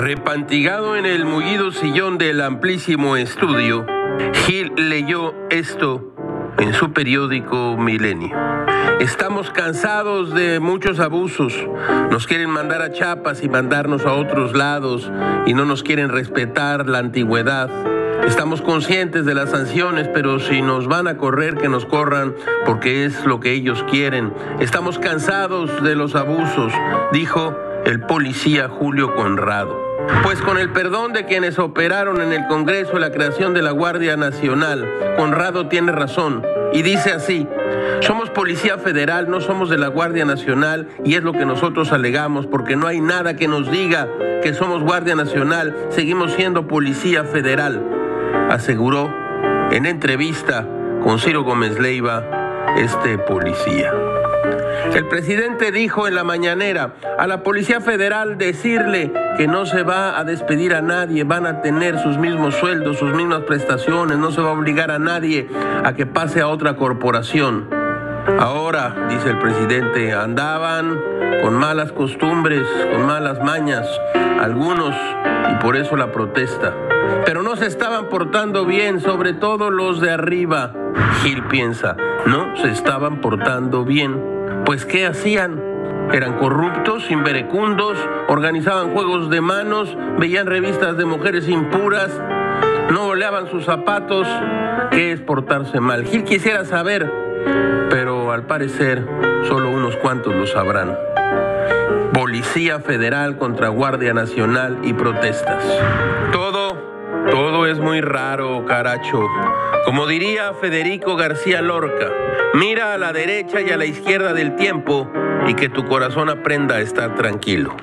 Repantigado en el mullido sillón del amplísimo estudio, Gil leyó esto en su periódico Milenio. Estamos cansados de muchos abusos. Nos quieren mandar a Chiapas y mandarnos a otros lados y no nos quieren respetar la antigüedad. Estamos conscientes de las sanciones, pero si nos van a correr, que nos corran porque es lo que ellos quieren. Estamos cansados de los abusos, dijo el policía Julio Conrado. Pues con el perdón de quienes operaron en el Congreso la creación de la Guardia Nacional, Conrado tiene razón y dice así, somos Policía Federal, no somos de la Guardia Nacional y es lo que nosotros alegamos porque no hay nada que nos diga que somos Guardia Nacional, seguimos siendo Policía Federal, aseguró en entrevista con Ciro Gómez Leiva este policía. El presidente dijo en la mañanera a la Policía Federal decirle que no se va a despedir a nadie, van a tener sus mismos sueldos, sus mismas prestaciones, no se va a obligar a nadie a que pase a otra corporación. Ahora, dice el presidente, andaban con malas costumbres, con malas mañas, algunos, y por eso la protesta. Pero no se estaban portando bien, sobre todo los de arriba. Gil piensa, no se estaban portando bien. Pues ¿qué hacían? Eran corruptos, inverecundos, organizaban juegos de manos, veían revistas de mujeres impuras, no oleaban sus zapatos. ¿Qué es portarse mal? Gil quisiera saber, pero al parecer solo unos cuantos lo sabrán. Policía Federal contra Guardia Nacional y protestas. Todo, todo es muy raro, caracho. Como diría Federico García Lorca, mira a la derecha y a la izquierda del tiempo y que tu corazón aprenda a estar tranquilo.